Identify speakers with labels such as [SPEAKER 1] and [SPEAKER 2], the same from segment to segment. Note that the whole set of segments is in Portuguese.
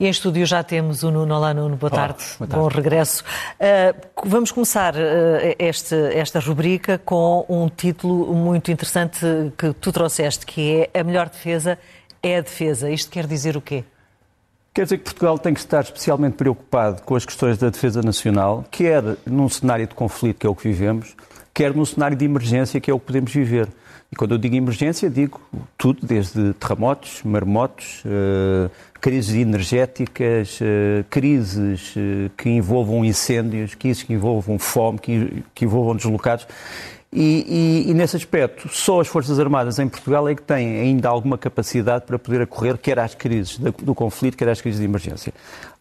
[SPEAKER 1] E em estúdio já temos o Nuno. Olá, Nuno. Boa, Olá, tarde. boa tarde. Bom regresso. Uh, vamos começar uh, este, esta rubrica com um título muito interessante que tu trouxeste, que é A Melhor Defesa é a Defesa. Isto quer dizer o quê?
[SPEAKER 2] Quer dizer que Portugal tem que estar especialmente preocupado com as questões da defesa nacional, quer num cenário de conflito, que é o que vivemos, quer num cenário de emergência, que é o que podemos viver. E quando eu digo emergência, digo tudo, desde terremotos, marmotos, uh, crises energéticas, uh, crises uh, que envolvam incêndios, crises que envolvam fome, que, que envolvam deslocados. E, e, e, nesse aspecto, só as Forças Armadas em Portugal é que têm ainda alguma capacidade para poder acorrer quer às crises do, do conflito, quer às crises de emergência.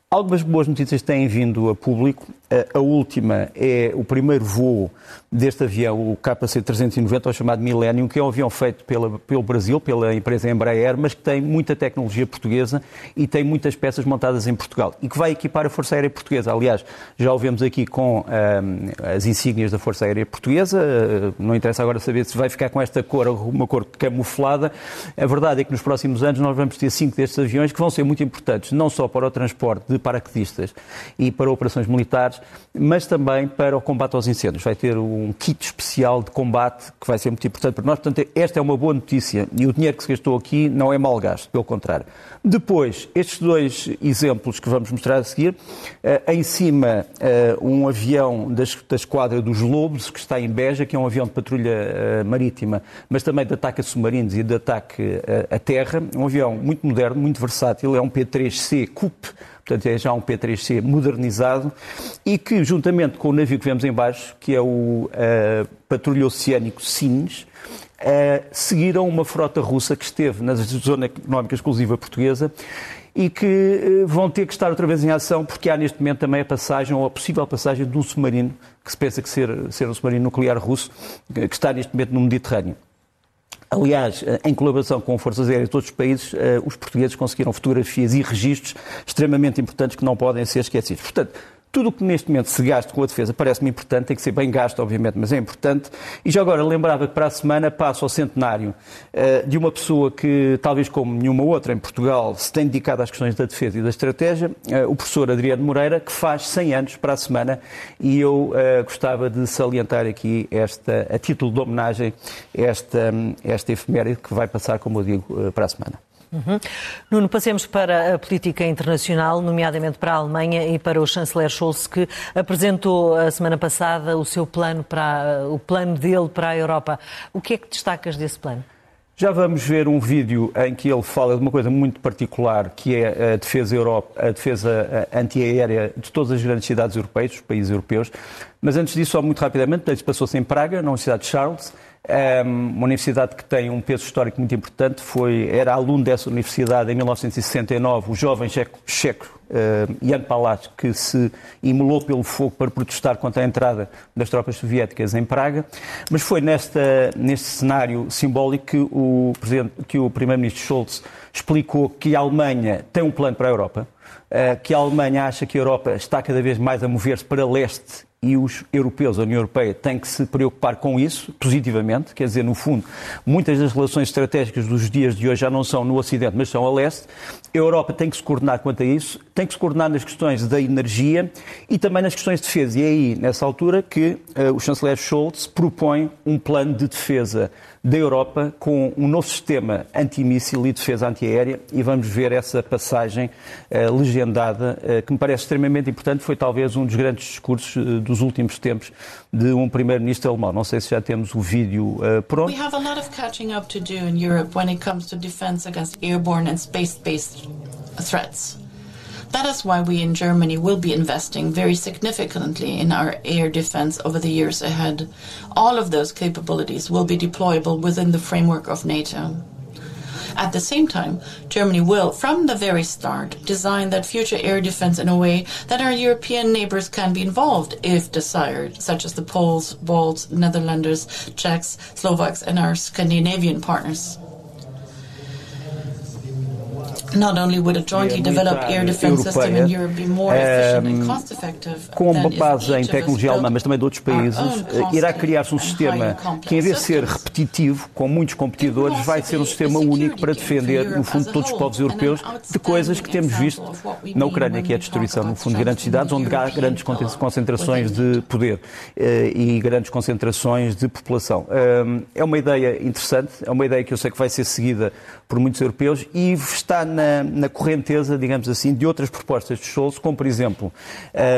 [SPEAKER 2] Algumas boas notícias têm vindo a público. A última é o primeiro voo deste avião, o KC-390, o chamado Millennium, que é um avião feito pela, pelo Brasil, pela empresa Embraer, mas que tem muita tecnologia portuguesa e tem muitas peças montadas em Portugal e que vai equipar a Força Aérea Portuguesa. Aliás, já o vemos aqui com ah, as insígnias da Força Aérea Portuguesa. Uh, não interessa agora saber se vai ficar com esta cor, uma cor camuflada. A verdade é que nos próximos anos nós vamos ter cinco destes aviões que vão ser muito importantes, não só para o transporte de paraquedistas e para operações militares, mas também para o combate aos incêndios. Vai ter um kit especial de combate que vai ser muito importante para nós. Portanto, esta é uma boa notícia e o dinheiro que se gastou aqui não é mal gasto, pelo contrário. Depois, estes dois exemplos que vamos mostrar a seguir, uh, em cima uh, um avião da esquadra dos Lobos, que está em Beja, que é um avião de patrulha uh, marítima, mas também de ataque a submarinos e de ataque a terra. Um avião muito moderno, muito versátil, é um P3C Coupe, portanto é já um P3C modernizado e que, juntamente com o navio que vemos em baixo, que é o uh, patrulha oceânico Sines, uh, seguiram uma frota russa que esteve na Zona Económica Exclusiva Portuguesa e que uh, vão ter que estar outra vez em ação porque há neste momento também a passagem ou a possível passagem de um submarino que se pensa que ser, ser um submarino nuclear russo que está neste momento no Mediterrâneo. Aliás, em colaboração com forças aéreas de todos os países, eh, os portugueses conseguiram fotografias e registros extremamente importantes que não podem ser esquecidos. Portanto, tudo o que neste momento se gasta com a defesa parece-me importante, tem que ser bem gasto, obviamente, mas é importante. E já agora lembrava que para a semana passo ao centenário uh, de uma pessoa que, talvez como nenhuma outra em Portugal, se tem dedicado às questões da defesa e da estratégia, uh, o professor Adriano Moreira, que faz 100 anos para a semana, e eu uh, gostava de salientar aqui, esta, a título de homenagem, esta, esta efeméride que vai passar, como eu digo, para a semana.
[SPEAKER 1] Uhum. Nuno, passemos para a política internacional, nomeadamente para a Alemanha e para o chanceler Scholz, que apresentou a semana passada o seu plano para o plano dele para a Europa. O que é que destacas desse plano?
[SPEAKER 2] Já vamos ver um vídeo em que ele fala de uma coisa muito particular, que é a defesa, Europa, a defesa antiaérea de todas as grandes cidades europeias, os países europeus. Mas antes disso, só muito rapidamente, passou-se em Praga, na Universidade de Charles, uma universidade que tem um peso histórico muito importante. Foi, era aluno dessa universidade em 1969, o jovem checo, checo uh, Jan Palach, que se imolou pelo fogo para protestar contra a entrada das tropas soviéticas em Praga. Mas foi nesta, neste cenário simbólico que o, que o primeiro-ministro Scholz explicou que a Alemanha tem um plano para a Europa, uh, que a Alemanha acha que a Europa está cada vez mais a mover-se para leste e os europeus, a União Europeia, têm que se preocupar com isso, positivamente, quer dizer, no fundo, muitas das relações estratégicas dos dias de hoje já não são no Ocidente, mas são a leste. A Europa tem que se coordenar quanto a isso, tem que se coordenar nas questões da energia e também nas questões de defesa. E é aí, nessa altura, que uh, o chanceler Scholz propõe um plano de defesa da Europa com um novo sistema antimíssil e defesa antiaérea e vamos ver essa passagem uh, legendada uh, que me parece extremamente importante. Foi talvez um dos grandes discursos dos últimos tempos de um primeiro-ministro alemão. Não sei se já temos o vídeo pronto. We have a lot of catching up to do in Europe when it comes to defense against airborne and space-based threats. That is why we in Germany will be investing very significantly in our air defense over the years ahead. All of those capabilities will be deployable within the framework of NATO. At the same time, Germany will, from the very start, design that future air defense in a way that our European neighbours can be involved if desired, such as the Poles, Balts, Netherlanders, Czechs, Slovaks, and our Scandinavian partners. Com base em tecnologia alemã, mas também de outros países, irá criar-se um sistema que, em vez de ser repetitivo, com muitos competidores, vai ser um sistema único para defender, no fundo, todos os povos europeus de coisas que temos visto na Ucrânia, que é a destruição, no fundo, de grandes cidades, onde há grandes concentrações de poder eh, e grandes concentrações de população. É uma ideia interessante, é uma ideia que eu sei que vai ser seguida por muitos europeus e está na, na correnteza, digamos assim, de outras propostas de Scholz, como, por exemplo, a,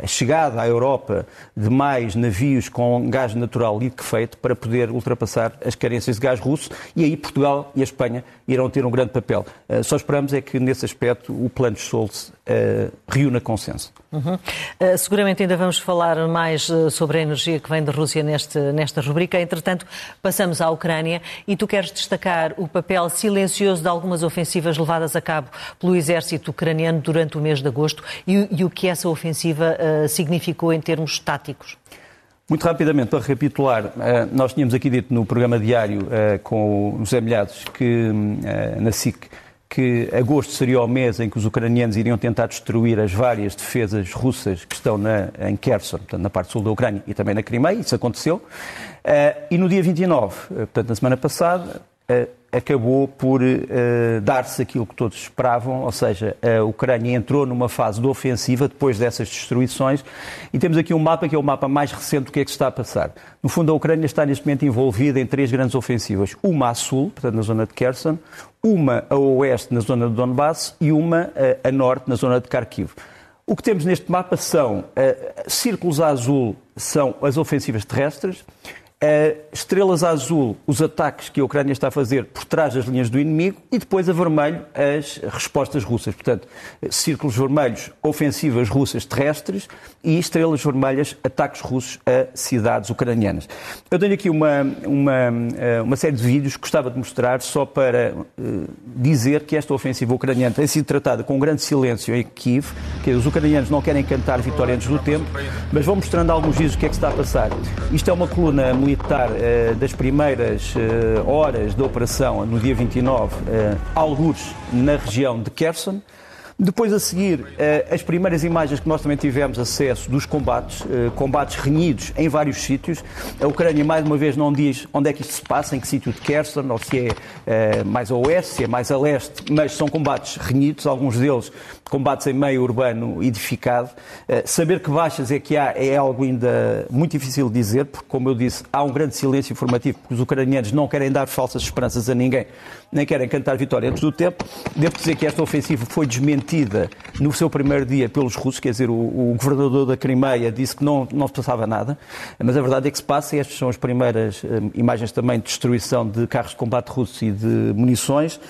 [SPEAKER 2] a, a chegada à Europa de mais navios com gás natural liquefeito para poder ultrapassar as carências de gás russo e aí Portugal e a Espanha irão ter um grande papel. Uh, só esperamos é que, nesse aspecto, o plano de Scholz uh, reúna consenso.
[SPEAKER 1] Uhum. Uh, seguramente ainda vamos falar mais sobre a energia que vem da Rússia neste, nesta rubrica. Entretanto, passamos à Ucrânia e tu queres destacar o papel silencioso de algumas ofensivas levadas a cabo pelo exército ucraniano durante o mês de agosto e, e o que essa ofensiva significou em termos táticos.
[SPEAKER 2] Muito rapidamente, para recapitular, eh, nós tínhamos aqui dito no programa diário eh, com o José Milhados, que, eh, na SIC, que agosto seria o mês em que os ucranianos iriam tentar destruir as várias defesas russas que estão na, em Kherson, portanto, na parte sul da Ucrânia e também na Crimeia, isso aconteceu. E no dia 29, portanto, na semana passada, acabou por uh, dar-se aquilo que todos esperavam, ou seja, a Ucrânia entrou numa fase de ofensiva depois dessas destruições e temos aqui um mapa que é o mapa mais recente do que é que está a passar. No fundo, a Ucrânia está neste momento envolvida em três grandes ofensivas. Uma a sul, portanto na zona de Kherson, uma a oeste, na zona de Donbass e uma uh, a norte, na zona de Kharkiv. O que temos neste mapa são uh, círculos a azul, são as ofensivas terrestres, Estrelas azul, os ataques que a Ucrânia está a fazer por trás das linhas do inimigo e depois a vermelho, as respostas russas. Portanto, círculos vermelhos, ofensivas russas terrestres e estrelas vermelhas, ataques russos a cidades ucranianas. Eu tenho aqui uma, uma, eh, uma série de vídeos que gostava de mostrar só para uh, dizer que esta ofensiva ucraniana tem sido tratada com um grande silêncio em Kiev, que os ucranianos não querem cantar vitória antes do tempo, mas vou mostrando alguns vídeos do que é que está a passar. Isto é uma coluna militar uh, das primeiras uh, horas da operação, no dia 29, uh, algures na região de Kherson. Depois a seguir, as primeiras imagens que nós também tivemos acesso dos combates, combates renhidos em vários sítios. A Ucrânia, mais uma vez, não diz onde é que isto se passa, em que sítio de Kherson, ou se é mais a oeste, se é mais a leste, mas são combates renhidos, alguns deles combates em meio urbano edificado. Eh, saber que baixas é que há é algo ainda muito difícil de dizer, porque, como eu disse, há um grande silêncio informativo, porque os ucranianos não querem dar falsas esperanças a ninguém, nem querem cantar vitória antes do tempo. Devo dizer que esta ofensiva foi desmentida no seu primeiro dia pelos russos, quer dizer, o, o governador da Crimeia disse que não, não se passava nada, mas a verdade é que se passa, e estas são as primeiras um, imagens também de destruição de carros de combate russos e de munições.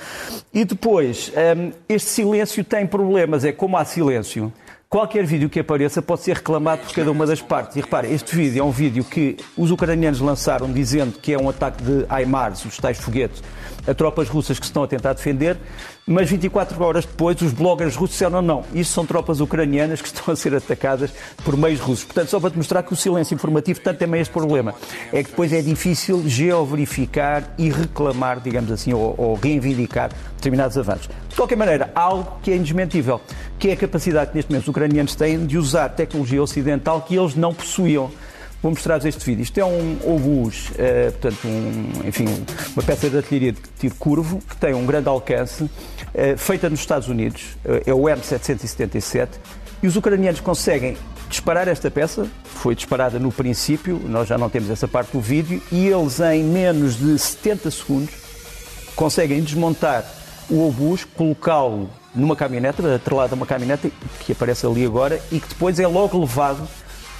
[SPEAKER 2] E depois, um, este silêncio tem problemas mas é como há silêncio. Qualquer vídeo que apareça pode ser reclamado por cada uma das partes. E repare, este vídeo é um vídeo que os ucranianos lançaram dizendo que é um ataque de HIMARS, os tais foguetes, a tropas russas que se estão a tentar defender, mas 24 horas depois os bloggers russos disseram não, isso são tropas ucranianas que estão a ser atacadas por meios russos. Portanto, só para te mostrar que o silêncio informativo tanto também é este problema. É que depois é difícil geoverificar e reclamar, digamos assim, ou, ou reivindicar determinados avanços. De qualquer maneira, há algo que é indesmentível, que é a capacidade que neste momento os ucranianos têm de usar tecnologia ocidental que eles não possuíam. Vou mostrar-vos este vídeo. Isto é um obus, uh, portanto, um, enfim, uma peça de artilharia de tiro curvo que tem um grande alcance, uh, feita nos Estados Unidos, uh, é o M777, e os ucranianos conseguem disparar esta peça, foi disparada no princípio, nós já não temos essa parte do vídeo, e eles em menos de 70 segundos conseguem desmontar o obus, colocá-lo numa caminhonete, atrelado a uma caminhonete que aparece ali agora, e que depois é logo levado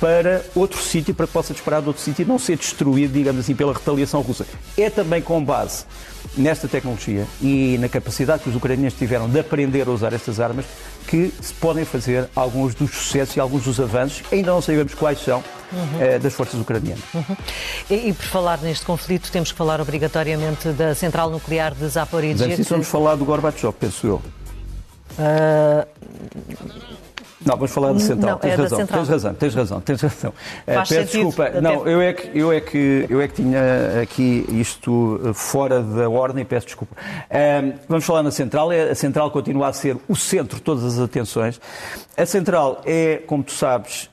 [SPEAKER 2] para outro sítio, para que possa disparar de outro sítio e não ser destruído, digamos assim, pela retaliação russa. É também com base nesta tecnologia e na capacidade que os ucranianos tiveram de aprender a usar estas armas que se podem fazer alguns dos sucessos e alguns dos avanços, ainda não sabemos quais são, uhum. eh, das forças ucranianas.
[SPEAKER 1] Uhum. E, e, por falar neste conflito, temos que falar obrigatoriamente da central nuclear de Zaporizhia.
[SPEAKER 2] Mas que... vamos falar do Gorbachev, penso eu. Uh Não, vamos falar da central. Não, tens, é razão, central. tens razão, tens razão, tens razão.
[SPEAKER 1] Faz
[SPEAKER 2] uh, peço desculpa. Não, eu é, que, eu, é que, eu é que tinha aqui isto eh, fora da ordem, peço desculpa. Uh, vamos falar na central. A central continua a ser o centro de todas as atenções. A central é, como tu sabes,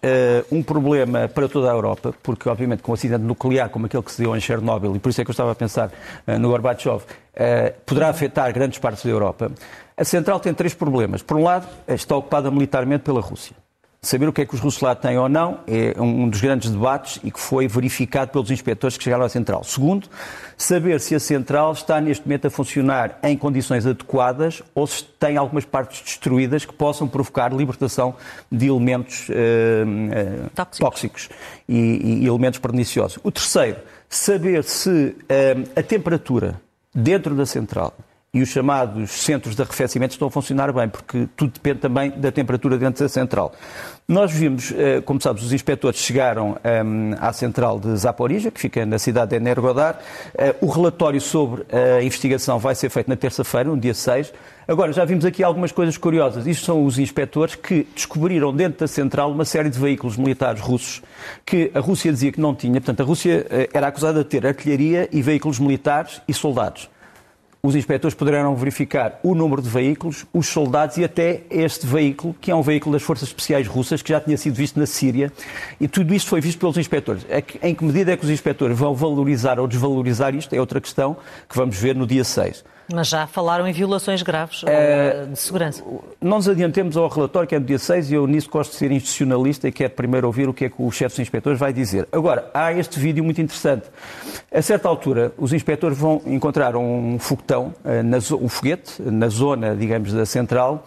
[SPEAKER 2] um problema para toda a Europa, porque, obviamente, com um acidente nuclear como aquele que se deu em Chernobyl, e por isso é que eu estava a pensar no Gorbachev, poderá afetar grandes partes da Europa. A central tem três problemas. Por um lado, está ocupada militarmente pela Rússia. Saber o que é que os russos lá têm ou não é um dos grandes debates e que foi verificado pelos inspectores que chegaram à central. Segundo, saber se a central está neste momento a funcionar em condições adequadas ou se tem algumas partes destruídas que possam provocar libertação de elementos uh, uh, tóxicos, tóxicos e, e, elementos perniciosos. O terceiro, saber se uh, a temperatura dentro da central e os chamados centros de arrefecimento estão a funcionar bem, porque tudo depende também da temperatura dentro da central. Nós vimos, eh, como sabes, os inspectores chegaram ehm, à central de Zaporizhia, que fica na cidade de Energodar. Eh, o relatório sobre a investigação vai ser feito na terça-feira, no dia 6. Agora, já vimos aqui algumas coisas curiosas. Isto são os inspectores que descobriram dentro da central uma série de veículos militares russos que a Rússia dizia que não tinha. Portanto, a Rússia eh, era acusada de ter artilharia e veículos militares e soldados os inspectores poderão verificar o número de veículos, os soldados e até este veículo, que é um veículo das Forças Especiais Russas, que já tinha sido visto na Síria. E tudo isto foi visto pelos inspectores. É em que medida é que os inspectores vão valorizar ou desvalorizar isto é outra questão que vamos ver no dia 6.
[SPEAKER 1] Mas já falaram em violações graves é, de segurança.
[SPEAKER 2] Não nos adiantemos ao relatório, que é do dia 6, e eu nisso gosto de ser institucionalista e quero primeiro ouvir o que é que o chefe dos inspectores vai dizer. Agora, há este vídeo muito interessante. A certa altura, os inspectores vão encontrar um foguetão, eh, um foguete, na zona, digamos, da central,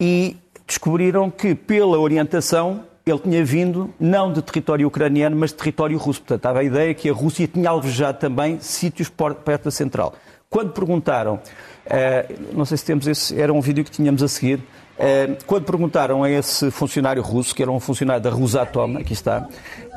[SPEAKER 2] e descobriram que, pela orientação, ele tinha vindo não de território ucraniano, mas de território russo. Portanto, estava a ideia que a Rússia tinha alvejado também sítios perto da central. Quando perguntaram, uh, não sei se temos esse, era um vídeo que tínhamos a seguir, uh, quando perguntaram a esse funcionário russo, que era um funcionário da Rosatom, aqui está,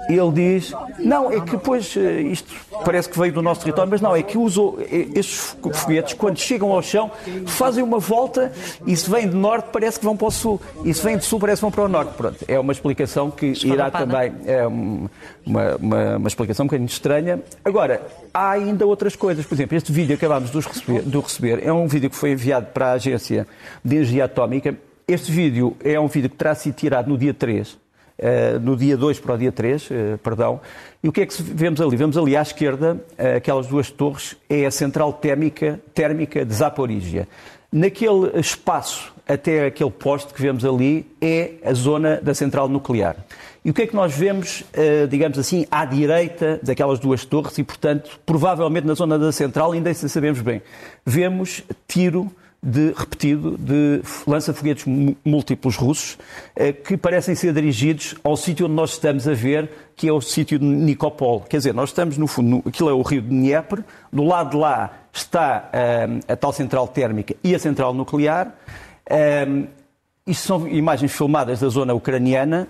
[SPEAKER 2] ele diz, não, é que depois eh, isto parece que veio do nosso território, mas não, é que usou estes foguetes, quando chegam ao chão, fazem uma volta e se vêm de norte parece que vão para o sul, e se vêm de sul parece que vão para o norte. Pronto, é uma explicação que irá também, é uma, uma, uma explicação um bocadinho estranha. Agora, há ainda outras coisas, por exemplo, este vídeo que acabámos de receber, de receber é um vídeo que foi enviado para a Agência de Energia Atómica. Este vídeo é um vídeo que terá sido tirado no dia 3, Uh, no dia 2 para o dia 3, uh, eh, perdão. E o que é que vemos ali? Vemos ali à esquerda, uh, aquelas duas torres, é a central térmica, térmica de Zaporígia. Naquele espaço, até aquele poste que vemos ali, é a zona da central nuclear. E o que é que nós vemos, digamos assim, à direita daquelas duas torres e, portanto, provavelmente na zona da central, ainda assim sabemos bem, vemos tiro de, repetido de lança-foguetes múltiplos russos eh, que parecem ser dirigidos ao sítio onde nós estamos a ver, que é o sítio de Nikopol. Quer dizer, nós estamos no fundo, aquilo é o rio de Dnieper, do lado de lá está uh, a tal central térmica e a central nuclear. Isto são imagens filmadas da zona ucraniana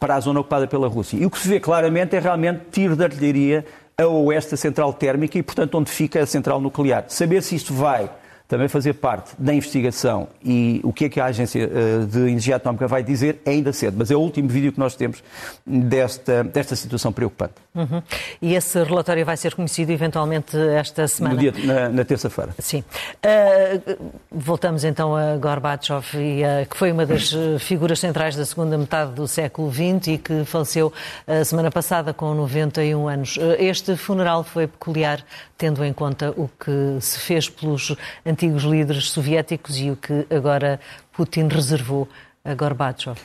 [SPEAKER 2] para a zona ocupada pela Rússia. E o que se vê claramente é realmente tiro de artilharia a oeste da central térmica e, portanto, onde fica a central nuclear. Saber se isto vai também fazer parte da investigação e o que é que a Agência eh, de Energia Atómica vai dizer é ainda cedo, mas é o último vídeo que nós temos desta, desta situação preocupante.
[SPEAKER 1] Uhum. E esse relatório vai ser conhecido eventualmente esta semana?
[SPEAKER 2] No dia, na, na terça-feira.
[SPEAKER 1] Sim. Uh, voltamos então a Gorbachev, e, uh, que foi uma das figuras centrais da segunda metade do século XX e que faleceu a semana passada com 91 anos. Este funeral foi peculiar, tendo em conta o que se fez pelos antigos líderes soviéticos e o que agora Putin reservou a Gorbachev?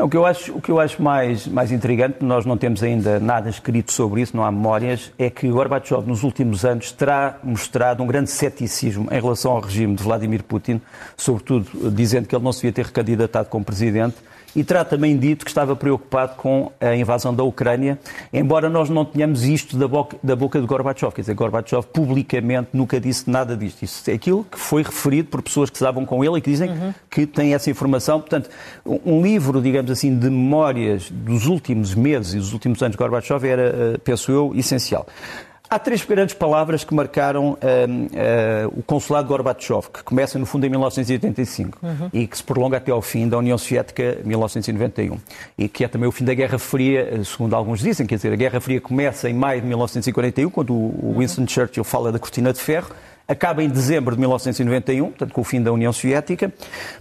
[SPEAKER 2] O que eu acho, o que eu acho mais, mais intrigante, nós não temos ainda nada escrito sobre isso, não há memórias, é que Gorbachev nos últimos anos terá mostrado um grande ceticismo em relação ao regime de Vladimir Putin, sobretudo dizendo que ele não se devia ter recandidatado como presidente e terá também dito que estava preocupado com a invasão da Ucrânia, embora nós não tenhamos isto da boca, da boca de Gorbachev. Quer dizer, Gorbachev publicamente nunca disse nada disto. Isso é aquilo que foi referido por pessoas que estavam com ele e que dizem uhum. que têm essa informação. Portanto, um livro, digamos assim, de memórias dos últimos meses e dos últimos anos de Gorbachev era, eh, penso eu, essencial. Há três grandes palavras que marcaram uh, o consulado Gorbachev, que começa no fundo em 1985 uhum. e que se prolonga até ao fim da União Soviética, 1991. E que é também o fim da Guerra Fria, eh, segundo alguns dizem, quer dizer, a Guerra Fria começa em maio de 1941, quando o Winston uhum. Churchill fala da cortina de ferro, acaba em dezembro de 1991, portanto com o fim da União Soviética.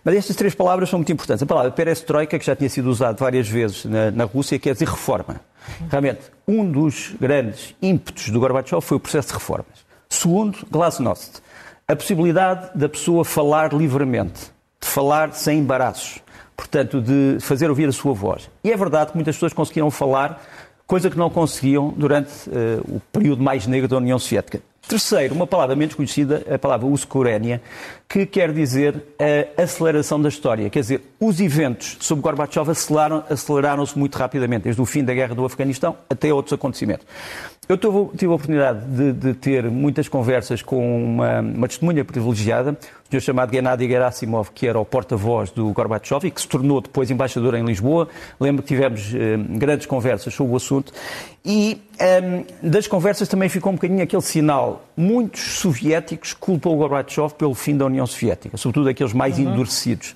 [SPEAKER 2] Mas estas três palavras são muito importantes. A palavra perestroika, que já tinha sido usada várias vezes na, na Rússia, quer dizer reforma. Realmente, um dos grandes ímpetos do Gorbachev foi o processo de reformas. Segundo, Glasnost, a possibilidade da pessoa falar livremente, de falar sem embaraços, portanto, de fazer ouvir a sua voz. E é verdade que muitas pessoas conseguiram falar, coisa que não conseguiam durante uh, o período mais negro da União Soviética. Terceiro, uma palavra menos conhecida, a palavra uscurénia, que quer dizer a aceleração da história. Quer dizer, os eventos sob Gorbachev aceleraram-se muito rapidamente, desde o fim da guerra do Afeganistão até outros acontecimentos. Eu tive a oportunidade de, de ter muitas conversas com uma, uma, testemunha privilegiada, um senhor chamado Gennady Gerasimov, que era o porta-voz do Gorbachev e que se tornou depois embaixador em Lisboa. Lembro que tivemos eh, grandes conversas sobre o assunto. E um, das conversas também ficou um bocadinho aquele sinal. Muitos soviéticos culpam o Gorbachev pelo fim da União Soviética, sobretudo aqueles mais uhum. endurecidos.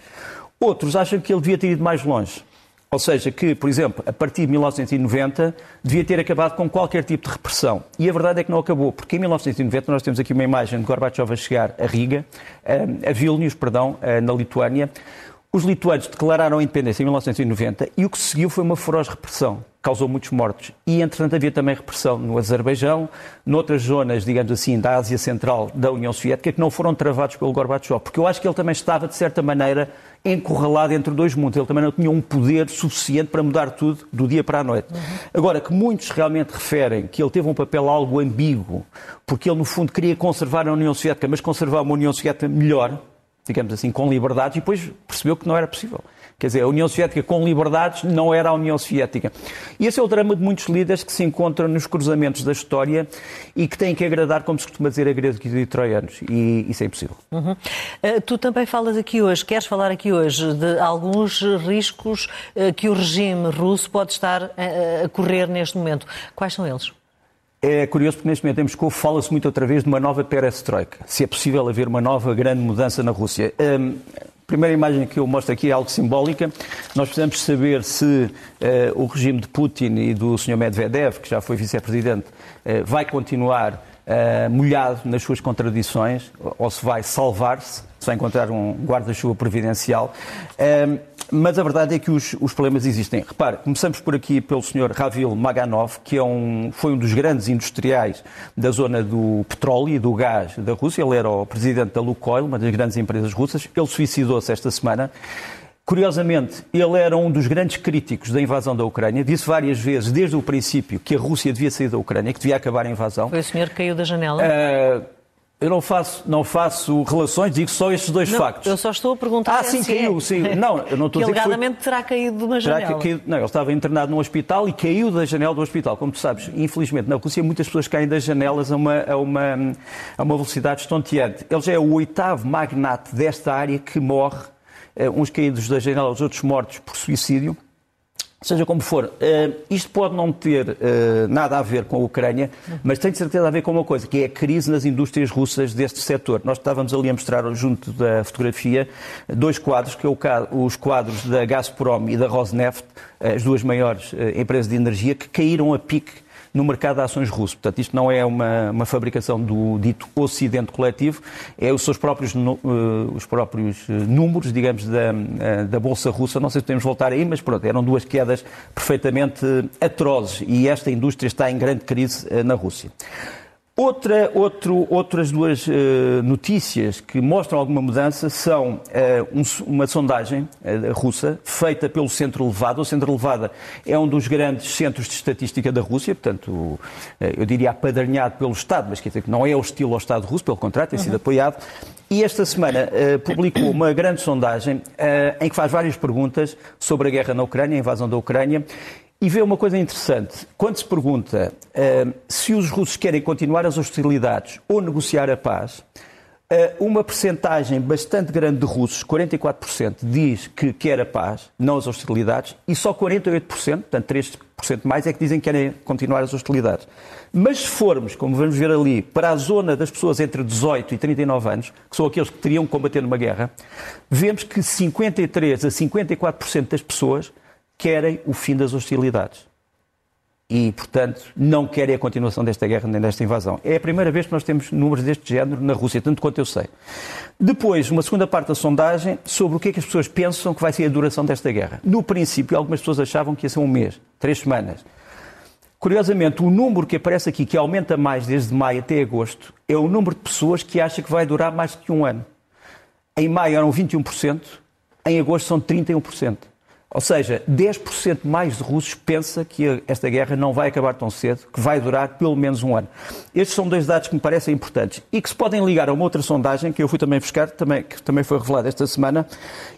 [SPEAKER 2] Outros acham que ele devia ter ido mais longe. Ou seja, que, por exemplo, a partir de 1990 devia ter acabado com qualquer tipo de repressão. E a verdade é que não acabou, porque em 1990 nós temos aqui uma imagem de Gorbachev a chegar a Riga, eh, a Vilnius, perdão, eh, na Lituânia. Os lituanos declararam a independência em 1990 e o que seguiu foi uma feroz repressão causou muitos mortos. E, entretanto, havia também repressão no Azerbaijão, noutras zonas, digamos assim, da Ásia Central da União Soviética, que não foram travados pelo Gorbachev, porque eu acho que ele também estava, de certa maneira, encurralado entre dois mundos. Ele também não tinha um poder suficiente para mudar tudo do dia para a noite. Uhum. Agora, que muitos realmente referem que ele teve um papel algo ambíguo, porque ele, no fundo, queria conservar a União Soviética, mas conservar uma União Soviética melhor, digamos assim, com liberdades, e depois percebeu que não era possível. Quer dizer, a União Soviética com liberdades não era a União Soviética. E esse é o drama de muitos líderes que se encontram nos cruzamentos da história e que têm que agradar, como se costuma dizer, a gregos e troianos. E isso é impossível.
[SPEAKER 1] Uhum. Uh, tu também falas aqui hoje, queres falar aqui hoje de alguns riscos uh, que o regime russo pode estar a, a correr neste momento. Quais são eles?
[SPEAKER 2] É curioso porque neste momento em Moscou fala-se muito outra vez de uma nova perestroika, se é possível haver uma nova grande mudança na Rússia. Um, primeira imagem que eu mostro aqui é algo simbólica. Nós precisamos saber se uh, o regime de Putin e do Sr. Medvedev, que já foi vice-presidente, uh, vai continuar uh, molhado nas suas contradições ou se vai salvar-se, se vai encontrar um guarda-chuva providencial. Mas a verdade é que os, os, problemas existem. Repare, começamos por aqui pelo Sr. Ravil Maganov, que é um, foi um dos grandes industriais da zona do petróleo e do gás da Rússia. Ele era o presidente da Lukoil, uma das grandes empresas russas. Ele suicidou-se esta semana. Curiosamente, ele era um dos grandes críticos da invasão da Ucrânia. Disse várias vezes, desde o princípio, que a Rússia devia sair da Ucrânia, que devia acabar a invasão.
[SPEAKER 1] Foi o senhor que caiu da janela?
[SPEAKER 2] Uh, eu não faço, não faço relações, digo só estes dois
[SPEAKER 1] não,
[SPEAKER 2] factos.
[SPEAKER 1] Eu só estou a perguntar.
[SPEAKER 2] Ah, sim, caiu, sim.
[SPEAKER 1] Não, eu não estou que a dizer alegadamente que foi... terá caído de uma janela. Caído...
[SPEAKER 2] Não, ele estava internado num hospital e caiu da janela do hospital. Como tu sabes, infelizmente, na Rússia muitas pessoas caem das janelas a uma, a uma, a uma velocidade estonteante. Ele já é o oitavo magnate desta área que morre, eh, uns caídos da janela, os outros mortos por suicídio. Seja como for, uh, isto pode não ter uh, nada a ver com a Ucrânia, mas tem de certeza a ver com uma coisa, que é a crise nas indústrias russas deste setor. Nós estávamos ali a mostrar, junto da fotografia, dois quadros, que é o, os quadros da Gazprom e da Rosneft, as duas maiores empresas de energia, que caíram a pique no mercado de ações russo. Portanto, isto não é uma, uma fabricação do dito ocidente coletivo, é os seus próprios, uh, os próprios eh, números, digamos, da, uh, da Bolsa Russa. Não sei se podemos voltar aí, mas pronto, eram duas quedas perfeitamente atrozes e esta indústria está em grande crise na Rússia. Outra, outro, outras duas uh, notícias que mostram alguma mudança são uh, um, uma sondagem uh, russa feita pelo Centro Levada. O Centro Levada é um dos grandes centros de estatística da Rússia, portanto, eu diria apadrinhado pelo Estado, mas quer dizer que não é hostil ao Estado russo, pelo contrário, tem sido uhum. apoiado. E esta semana publicou uma grande sondagem em que faz várias perguntas sobre a guerra na Ucrânia, a invasão da Ucrânia, e vê uma coisa interessante. Quando se pergunta uh, se os russos querem continuar as hostilidades ou negociar a paz, uh, uma percentagem bastante grande de russos, 44%, diz que quer a paz, não as hostilidades, e só 48%, portanto 3 mais é que dizem que querem continuar as hostilidades. Mas se formos, como vamos ver ali, para a zona das pessoas entre 18 e 39 anos, que são aqueles que teriam que combater numa guerra, vemos que 53 a 54% das pessoas querem o fim das hostilidades e, portanto, não querem a continuação desta guerra nem desta invasão. É a primeira vez que nós temos números deste género na Rússia, tanto quanto eu sei. Depois, uma segunda parte da sondagem sobre o que é que as pessoas pensam que vai ser a duração desta guerra. No princípio, algumas pessoas achavam que ia ser um mês, três semanas. Curiosamente, o número que aparece aqui, que aumenta mais desde maio até agosto, é o número de pessoas que acha que vai durar mais que um ano. Em maio eram 21%, em agosto são 31%. Ou seja, 10% mais de russos pensa que esta guerra não vai acabar tão cedo, que vai durar pelo menos um ano. Estes são dois dados que me parecem importantes e que se podem ligar a uma outra sondagem que eu fui também buscar, também, que também foi revelada esta semana,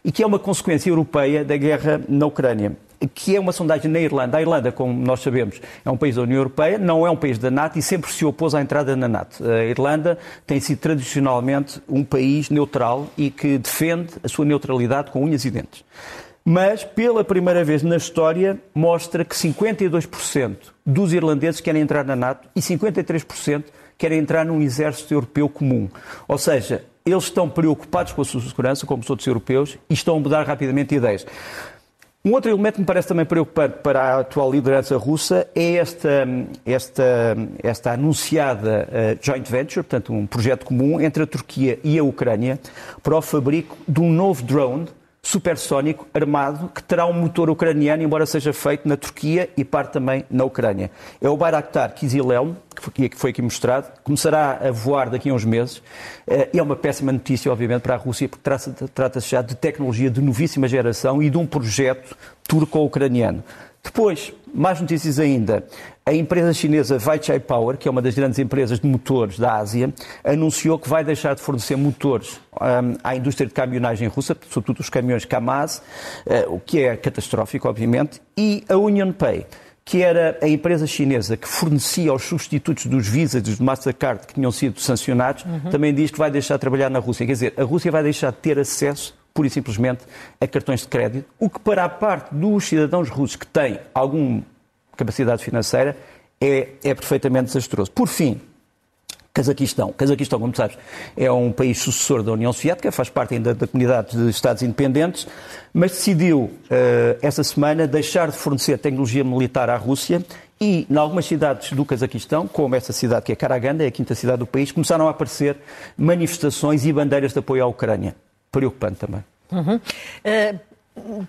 [SPEAKER 2] e que é uma consequência europeia da guerra na Ucrânia que é uma sondagem na Irlanda. A Irlanda, como nós sabemos, é um país da União Europeia, não é um país da NATO e sempre se opôs à entrada na NATO. A Irlanda tem sido tradicionalmente um país neutral e que defende a sua neutralidade com unhas e dentes mas pela primeira vez na história mostra que 52% dos irlandeses querem entrar na NATO e 53% querem entrar num exército europeu comum. Ou seja, eles estão preocupados com a sua segurança, como os outros europeus, e estão a mudar rapidamente ideias. Um outro elemento que me parece também preocupante para a atual liderança russa é esta, esta, esta anunciada uh, joint venture, portanto, um projeto comum entre a Turquia e a Ucrânia para o fabrico de um novo drone supersónico armado que terá um motor ucraniano, embora seja feito na Turquia e parte também na Ucrânia. É o Bayraktar Kizilelm, que foi aqui mostrado, começará a voar daqui a uns meses. Eh, é uma péssima notícia, obviamente, para a Rússia, porque trata-se já de tecnologia de novíssima geração e de um projeto turco-ucraniano. Depois, mais notícias ainda. A empresa chinesa Weichai Power, que é uma das grandes empresas de motores da Ásia, anunciou que vai deixar de fornecer motores um, à indústria de caminhonagem russa, sobretudo os caminhões Kamaz, uh, o que é catastrófico, obviamente, e a Union Pay que era a empresa chinesa que fornecia os substitutos dos Visa e dos Mastercard que tinham sido sancionados, uhum. também diz que vai deixar de trabalhar na Rússia. Quer dizer, a Rússia vai deixar de ter acesso pura e simplesmente a cartões de crédito, o que para a parte dos cidadãos russos que têm alguma capacidade financeira é, é perfeitamente desastroso. Por fim, Cazaquistão. Cazaquistão, como sabes, é um país sucessor da União Soviética, faz parte ainda da comunidade de Estados independentes, mas decidiu, uh, essa semana, deixar de fornecer tecnologia militar à Rússia e, em algumas cidades do Cazaquistão, como essa cidade que é Karaganda, é a quinta cidade do país, começaram a aparecer manifestações e bandeiras de apoio à Ucrânia preocupante também.
[SPEAKER 1] Uhum. Uh,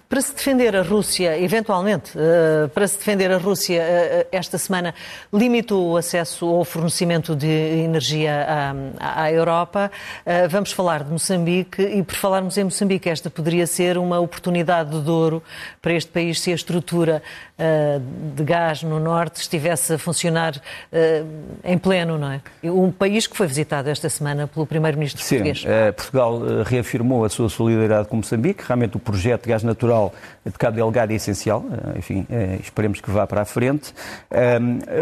[SPEAKER 1] para se defender a Rússia, eventualmente, uh, para se defender a Rússia, uh, esta semana limitou o acesso ao fornecimento de energia à, à Europa. Vamos falar de Moçambique e, por falarmos em Moçambique, esta poderia ser uma oportunidade de ouro para este país se a estrutura de gás no norte estivesse a funcionar em pleno, não é? Um país que foi visitado esta semana pelo primeiro-ministro português.
[SPEAKER 2] Sim, Portugal reafirmou a sua solidariedade com Moçambique. Realmente o projeto de gás natural de Cabo Delgado é essencial, eh, enfim, eh, esperemos que vá para a frente.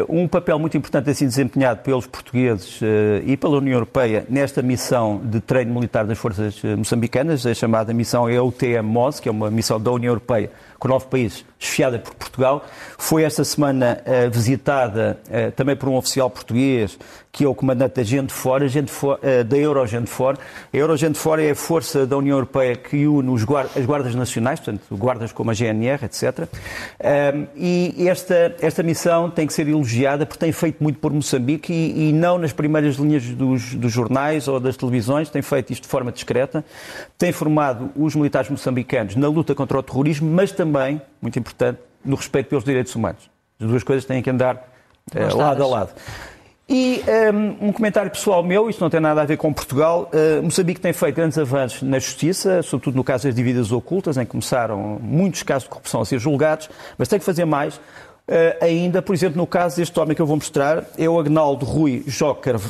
[SPEAKER 2] Um papel muito importante assim desempenhado pelos portugueses eh, e pela União Europeia nesta missão de treino militar das forças moçambicanas, a chamada missão EUTM-MOS, que é uma missão da União Europeia com nove países, chefiada por Portugal. Foi esta semana uh, visitada uh, também por um oficial português, que é o comandante da Gente Fora, Gente For, uh, da Eurogente Fora. A Eurogente Fora é a força da União Europeia que une os guardas, as guardas nacionais, portanto, guardas como a GNR, etc. e esta, esta missão tem que ser elogiada porque tem feito muito por Moçambique e, e não nas primeiras linhas dos, dos jornais ou das televisões, tem feito isto de forma discreta, tem formado os militares moçambicanos na luta contra o terrorismo, mas também também, muito importante, no respeito pelos direitos humanos. As duas coisas têm que andar uh, lado a lado. E um, ehm, um, comentário pessoal meu, isto não tem nada a ver com Portugal. Uh, Moçambique tem feito grandes avanços na justiça, sobretudo no caso das dívidas ocultas, em que começaram muitos casos de corrupção a ser julgados, mas tem que fazer mais. Uh, ainda, por exemplo, no caso deste homem que eu vou mostrar, é o Agnaldo Rui Joker uh,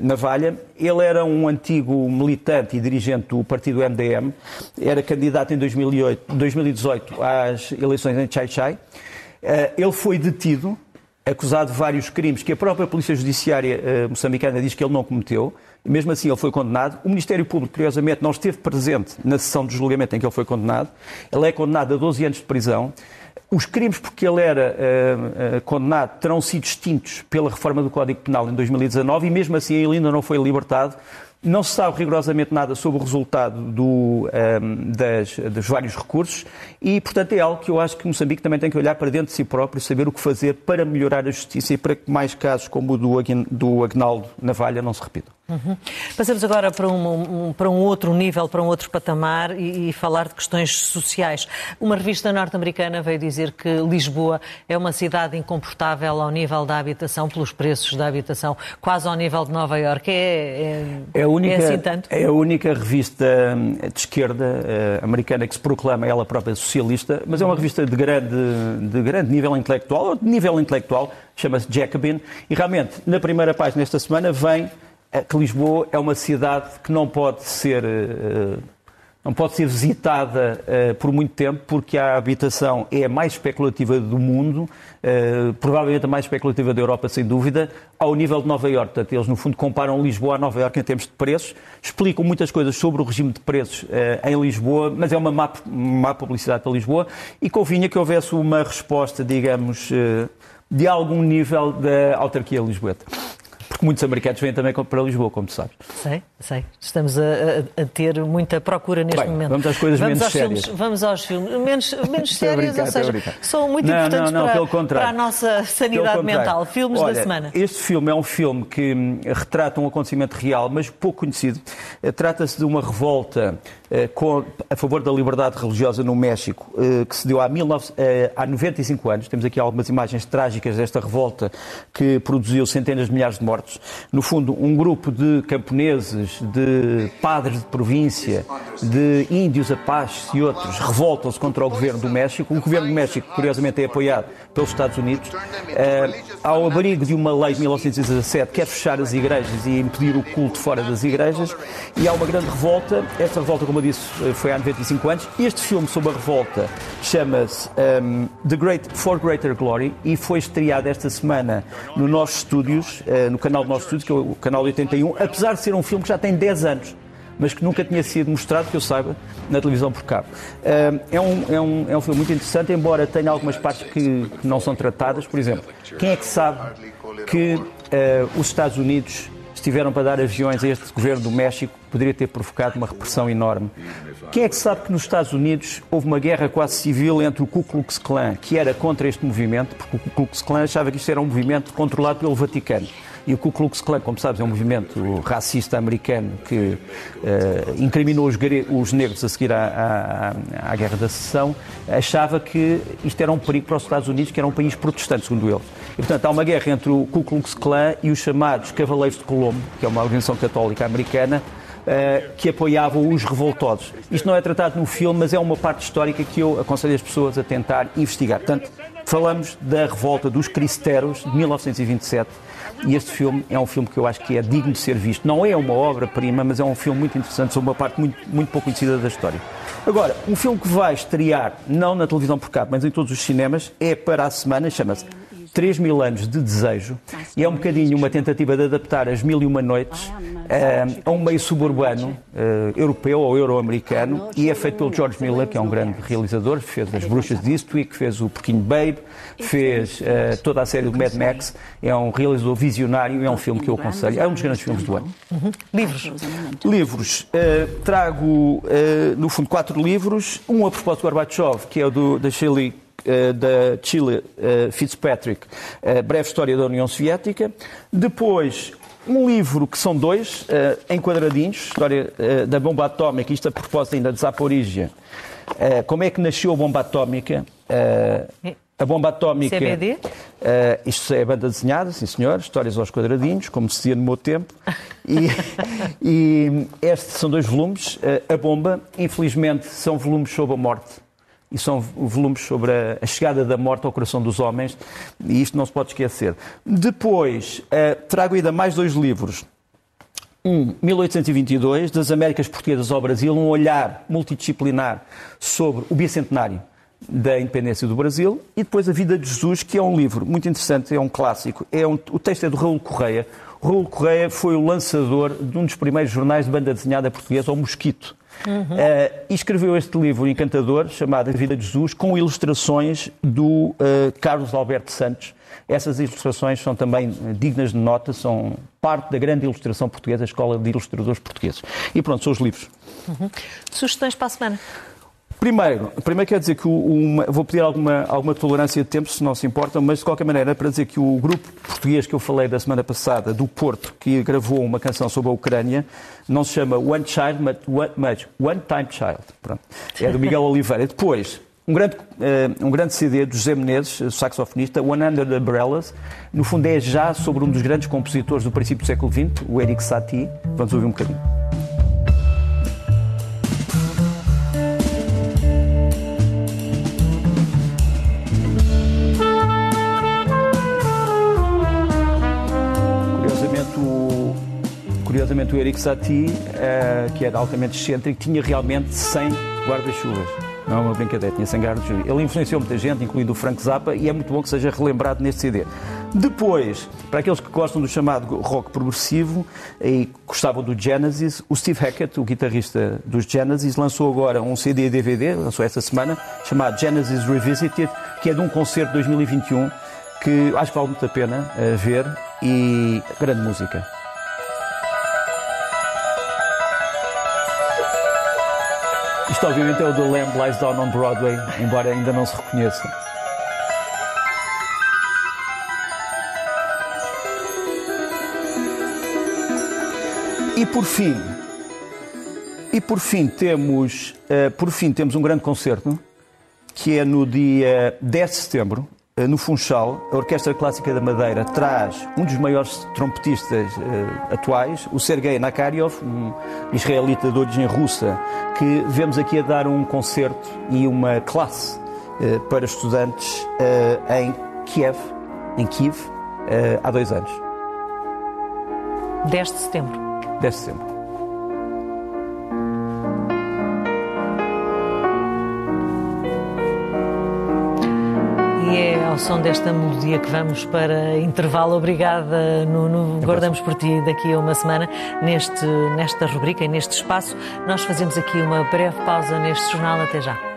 [SPEAKER 2] Navalha. Ele era um antigo militante e dirigente do partido MDM, era candidato em 2008, 2018 às eleições em Chai Chai. Uh, ele foi detido acusado de vários crimes que a própria Polícia Judiciária moçambicana diz que ele não cometeu. Mesmo assim ele foi condenado. O Ministério Público, curiosamente, não esteve presente na sessão de julgamento em que ele foi condenado. Ele é condenado a 12 anos de prisão. Os crimes por que ele era uh, uh, condenado terão sido extintos pela reforma do Código Penal em 2019 e mesmo assim ele ainda não foi libertado não se sabe rigorosamente nada sobre o resultado do, um, ehm, das, dos vários recursos e, portanto, é algo que eu acho que Moçambique também tem que olhar para dentro de si próprio, saber o que fazer para melhorar a justiça e para que mais casos como o do, do Agnaldo Navalha não se repitam.
[SPEAKER 1] Uhum. Passamos agora para um, um, para um outro nível, para um outro patamar e, e falar de questões sociais. Uma revista norte-americana veio dizer que Lisboa é uma cidade incomportável ao nível da habitação, pelos preços da habitação, quase ao nível de Nova Iorque. É, é, é, a única, é assim tanto?
[SPEAKER 2] É a única revista hum, de esquerda uh, americana que se proclama ela própria socialista, mas é uma revista de grande, de grande nível intelectual, ou de nível intelectual, chama-se Jacobin, e realmente, na primeira página desta semana, vem que Lisboa é uma cidade que não pode ser, eh, não pode ser visitada eh, por muito tempo, porque a habitação é a mais especulativa do mundo, eh, provavelmente a mais especulativa da Europa, sem dúvida, ao nível de Nova Iorque. Portanto, eles, no fundo, comparam Lisboa a Nova Iorque em termos de preços, explicam muitas coisas sobre o regime de preços em Lisboa, mas é uma má, má publicidade para Lisboa, e convinha que houvesse uma resposta, digamos, de algum nível da autarquia lisboeta porque muitos americanos vêm também para Lisboa, como tu sabes.
[SPEAKER 1] Sei, sei. Estamos a, a, a ter muita procura neste
[SPEAKER 2] Bem,
[SPEAKER 1] momento.
[SPEAKER 2] Vamos às coisas
[SPEAKER 1] vamos
[SPEAKER 2] menos
[SPEAKER 1] aos
[SPEAKER 2] sérias.
[SPEAKER 1] Filmes, vamos aos filmes menos, menos sérios, brincar, ou seja, são muito não, importantes não, não, para, para, a nossa sanidade mental. Filmes
[SPEAKER 2] Olha,
[SPEAKER 1] da semana.
[SPEAKER 2] Este filme é um filme que hum, retrata um acontecimento real, mas pouco conhecido. Eh, trata-se de uma revolta eh, a favor da liberdade religiosa no México, eh, que se deu há, 19, há 95 anos. Temos aqui algumas imagens trágicas desta revolta que produziu centenas de milhares de mortos. No fundo, um grupo de camponeses, de padres de província, de índios apaches e outros revoltam-se contra o governo do México. O governo do México, curiosamente, é apoiado pelos Estados Unidos. Uh, ao abrigo de uma lei de 1917, quer fechar as igrejas e impedir o culto fora das igrejas. E há uma grande revolta. Esta revolta, como eu disse, foi há 95 anos. Este filme sobre a revolta chama-se um, The Great For Greater Glory e foi estreado esta semana no nossos estúdios, uh, no canal do nosso estúdio, que é o canal 81, apesar de ser um filme que já tem 10 anos mas que nunca tinha sido mostrado, que eu saiba, na televisão por cabo. É um, é um, é um filme muito interessante, embora tenha algumas partes que, que não são tratadas. Por exemplo, quem é que sabe que uh, os Estados Unidos estiveram para dar aviões a este governo do México, poderia ter provocado uma repressão enorme. Quem é que sabe que nos Estados Unidos houve uma guerra quase civil entre o Ku Klux Klan, que era contra este movimento, porque o Ku Klux Klan achava que isto era um movimento controlado pelo Vaticano. E o Ku Klux Klan, como sabes, é um movimento racista americano que uh, incriminou os, os, negros a seguir à, à, à, Guerra da Secessão, achava que isto era um perigo para os Estados Unidos, que era um país protestante, segundo eles. E, portanto, há uma guerra entre o Ku Klux Klan e os chamados Cavaleiros de Colombo, que é uma organização católica americana, Uh, que apoiavam os revoltosos. Isto não é tratado no filme, mas é uma parte histórica que eu aconselho as pessoas a tentar investigar. Portanto, falamos da revolta dos Cristeros de 1927 e este filme é um filme que eu acho que é digno de ser visto. Não é uma obra-prima, mas é um filme muito interessante sobre uma parte muito, muito pouco conhecida da história. Agora, um filme que vai estrear, não na televisão por cabo, mas em todos os cinemas, é para a semana, chama-se 3 mil anos de desejo e é um bocadinho uma tentativa de adaptar as mil e uma noites uh, a um meio suburbano uh, europeu ou euro-americano e é feito pelo George Miller, que é um grande realizador, fez As Bruxas de Eastwick, fez o Pequeno Babe, fez uh, toda a série do Mad Max, é um realizador visionário e é um filme que eu aconselho, é um dos grandes filmes do ano.
[SPEAKER 1] Uhum. Livros?
[SPEAKER 2] Livros. trago, no fundo, quatro livros, um a propósito do Gorbachev, que é o do, da Shirley eh, da Chile eh, Fitzpatrick, a Breve História da União Soviética. Depois, um livro que são dois, uh, enquadradinhos, história uh, da bomba atómica, isto a propósito ainda de Zaporizhia. Uh, como é que nasceu a bomba atómica? a bomba atómica.
[SPEAKER 1] CBD?
[SPEAKER 2] isto é banda desenhada, sim senhor, histórias aos quadradinhos, como se dizia no meu tempo. E, e estes são dois volumes. a bomba, infelizmente, são volumes sobre a morte e são volumes sobre a, a, chegada da morte ao coração dos homens, e isto não se pode esquecer. Depois, uh, trago ainda mais dois livros. Um, 1822, das Américas Portuguesas ao Brasil, um olhar multidisciplinar sobre o bicentenário da independência do Brasil, e depois A Vida de Jesus, que é um livro muito interessante, é um clássico. É um, o texto é do Raul Correia. Raul Correia foi o lançador de um dos primeiros jornais de banda desenhada portuguesa, O Mosquito. Uhum. Uh, e escreveu este livro encantador, chamado A Vida de Jesus, com ilustrações do uh, Carlos Alberto Santos. Essas ilustrações são também dignas de nota, são parte da grande ilustração portuguesa, a Escola de Ilustradores Portugueses. E pronto, são os livros.
[SPEAKER 1] Uhum. Sugestões para a semana?
[SPEAKER 2] Primeiro, primeiro quer dizer que o, uma, vou pedir alguma, alguma tolerância de tempo, se não se importam, mas de qualquer maneira, para dizer que o grupo português que eu falei da semana passada, do Porto, que gravou uma canção sobre a Ucrânia, não se chama One Child, mas One Time Child. Pronto. É do Miguel Oliveira. Depois, um grande, uh, um grande CD do José Menezes, saxofonista, One Under the Umbrellas. No fundo, é já sobre um dos grandes compositores do princípio do século XX, o Eric Satie. Vamos ouvir um bocadinho. O Eric Satie, uh, que era altamente excêntrico, tinha realmente 100 guarda-chuvas. Não é uma brincadeira, tinha 100 guarda-chuvas. Ele influenciou muita gente, incluindo o Frank Zappa, e é muito bom que seja relembrado neste CD. Depois, para aqueles que gostam do chamado rock progressivo e gostavam do Genesis, o Steve Hackett, o guitarrista dos Genesis, lançou agora um CD e DVD, lançou esta semana, chamado Genesis Revisited, que é de um concerto de 2021 que acho que vale muito a pena uh, ver e grande música. Isto, obviamente, é o The Lamb Lies Down on Broadway, embora ainda não se reconheça. E por fim, e por fim temos, uh, por fim temos um grande concerto que é no dia 10 de setembro, no Funchal, a Orquestra Clássica da Madeira traz um dos maiores trompetistas uh, atuais, o Sergei Nakaryov, um israelita de origem russa, que vemos aqui a dar um concerto e uma classe uh, para estudantes uh, em Kiev, em Kiev, há dois anos.
[SPEAKER 1] 10 de setembro.
[SPEAKER 2] 10 de setembro.
[SPEAKER 1] Ao som desta melodia que vamos para intervalo. Obrigada, Nuno. Guardamos por ti daqui a uma semana neste, nesta rubrica e neste espaço. Nós fazemos aqui uma breve pausa neste jornal. Até já.